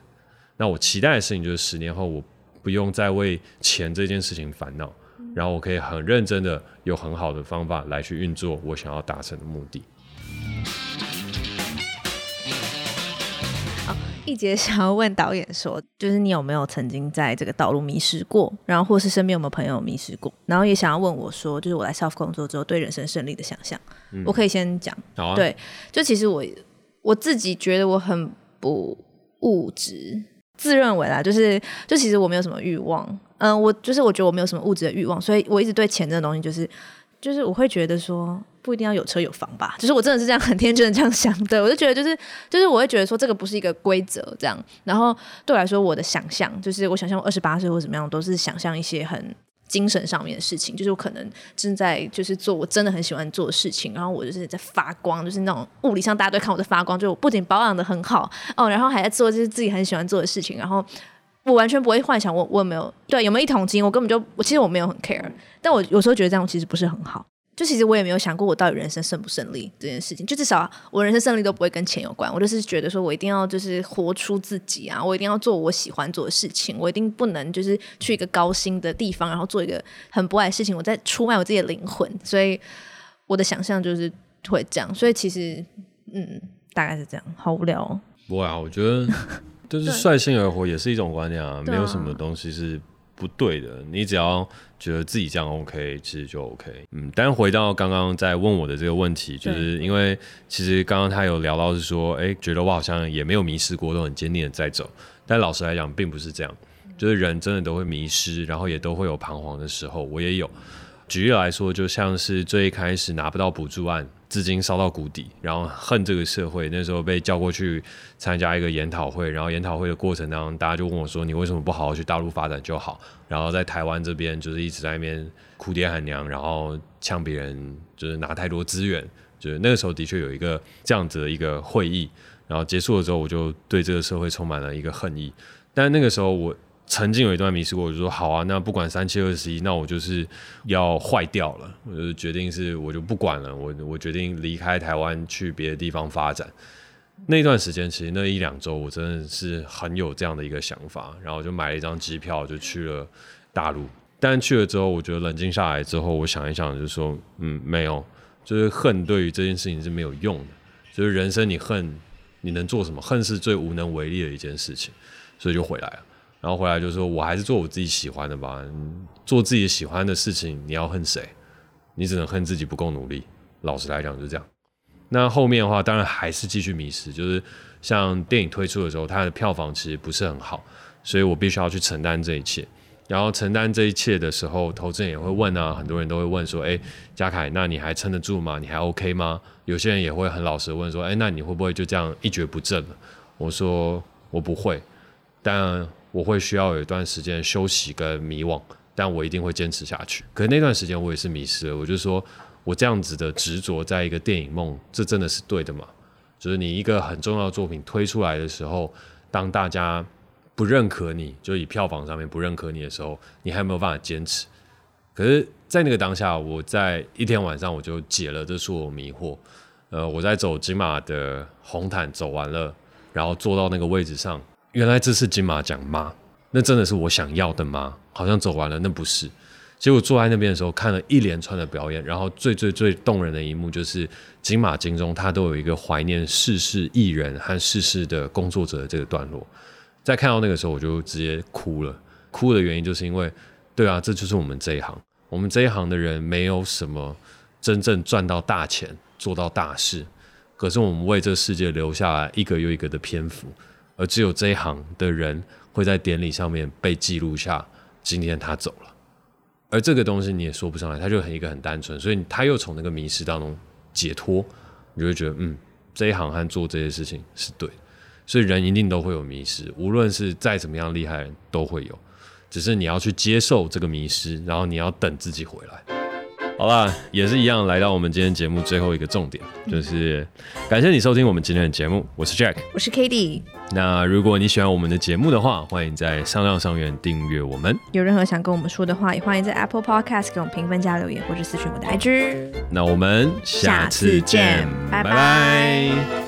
那我期待的事情就是十年后我不用再为钱这件事情烦恼，然后我可以很认真的有很好的方法来去运作我想要达成的目的。一杰想要问导演说，就是你有没有曾经在这个道路迷失过，然后或是身边有没有朋友迷失过，然后也想要问我说，就是我来 SELF 工作之后对人生胜利的想象。嗯、我可以先讲。对，就其实我我自己觉得我很不物质，自认为啦，就是就其实我没有什么欲望，嗯，我就是我觉得我没有什么物质的欲望，所以我一直对钱这个东西就是就是我会觉得说。不一定要有车有房吧，就是我真的是这样很天真的这样想对，我就觉得就是就是我会觉得说这个不是一个规则这样，然后对我来说我的想象就是我想象我二十八岁或怎么样都是想象一些很精神上面的事情，就是我可能正在就是做我真的很喜欢做的事情，然后我就是在发光，就是那种物理上大家都看我在发光，就我不仅保养得很好哦，然后还在做就是自己很喜欢做的事情，然后我完全不会幻想我我有没有对有没有一桶金，我根本就我其实我没有很 care，但我有时候觉得这样其实不是很好。就其实我也没有想过我到底人生胜不胜利这件事情，就至少我人生胜利都不会跟钱有关。我就是觉得说我一定要就是活出自己啊，我一定要做我喜欢做的事情，我一定不能就是去一个高薪的地方，然后做一个很不爱的事情，我在出卖我自己的灵魂。所以我的想象就是会这样。所以其实嗯，大概是这样，好无聊哦。不会啊，我觉得就是率性而活也是一种观念啊，没有什么东西是。不对的，你只要觉得自己这样 OK，其实就 OK。嗯，但回到刚刚在问我的这个问题，就是因为其实刚刚他有聊到是说，哎，觉得我好像也没有迷失过，都很坚定的在走。但老实来讲，并不是这样，就是人真的都会迷失，然后也都会有彷徨的时候，我也有。举例来说，就像是最一开始拿不到补助案。资金烧到谷底，然后恨这个社会。那时候被叫过去参加一个研讨会，然后研讨会的过程当中，大家就问我说：“你为什么不好好去大陆发展就好？”然后在台湾这边就是一直在那边哭爹喊娘，然后呛别人，就是拿太多资源。就是那个时候的确有一个这样子的一个会议，然后结束了之后，我就对这个社会充满了一个恨意。但那个时候我。曾经有一段迷失过，我就说好啊，那不管三七二十一，那我就是要坏掉了。我就决定是，我就不管了。我我决定离开台湾去别的地方发展。那段时间，其实那一两周，我真的是很有这样的一个想法，然后就买了一张机票，就去了大陆。但去了之后，我觉得冷静下来之后，我想一想，就说嗯，没有，就是恨对于这件事情是没有用的。就是人生，你恨你能做什么？恨是最无能为力的一件事情，所以就回来了。然后回来就说，我还是做我自己喜欢的吧。做自己喜欢的事情，你要恨谁？你只能恨自己不够努力。老实来讲，就这样。那后面的话，当然还是继续迷失。就是像电影推出的时候，它的票房其实不是很好，所以我必须要去承担这一切。然后承担这一切的时候，投资人也会问啊，很多人都会问说：“哎，嘉凯，那你还撑得住吗？你还 OK 吗？”有些人也会很老实问说：“哎，那你会不会就这样一蹶不振了？”我说：“我不会。”但我会需要有一段时间休息跟迷惘，但我一定会坚持下去。可是那段时间我也是迷失了，我就说，我这样子的执着在一个电影梦，这真的是对的吗？就是你一个很重要的作品推出来的时候，当大家不认可你，就以票房上面不认可你的时候，你还没有办法坚持？可是，在那个当下，我在一天晚上我就解了这所有迷惑。呃，我在走金马的红毯走完了，然后坐到那个位置上。原来这是金马奖吗？那真的是我想要的吗？好像走完了，那不是。结果坐在那边的时候，看了一连串的表演，然后最最最动人的一幕就是金马金钟，他都有一个怀念逝世艺人和逝世的工作者的这个段落。在看到那个时候，我就直接哭了。哭的原因就是因为，对啊，这就是我们这一行。我们这一行的人没有什么真正赚到大钱、做到大事，可是我们为这个世界留下来一个又一个的篇幅。而只有这一行的人会在典礼上面被记录下，今天他走了。而这个东西你也说不上来，他就很一个很单纯，所以他又从那个迷失当中解脱，你就会觉得嗯，这一行和做这些事情是对的。所以人一定都会有迷失，无论是再怎么样厉害人都会有，只是你要去接受这个迷失，然后你要等自己回来。好啦，也是一样，来到我们今天节目最后一个重点，就是感谢你收听我们今天的节目。我是 Jack，我是 k a t i e。那如果你喜欢我们的节目的话，欢迎在上量上元订阅我们。有任何想跟我们说的话，也欢迎在 Apple Podcast 给我们评分加留言，或者私讯我的 IG。那我们下次见，拜拜。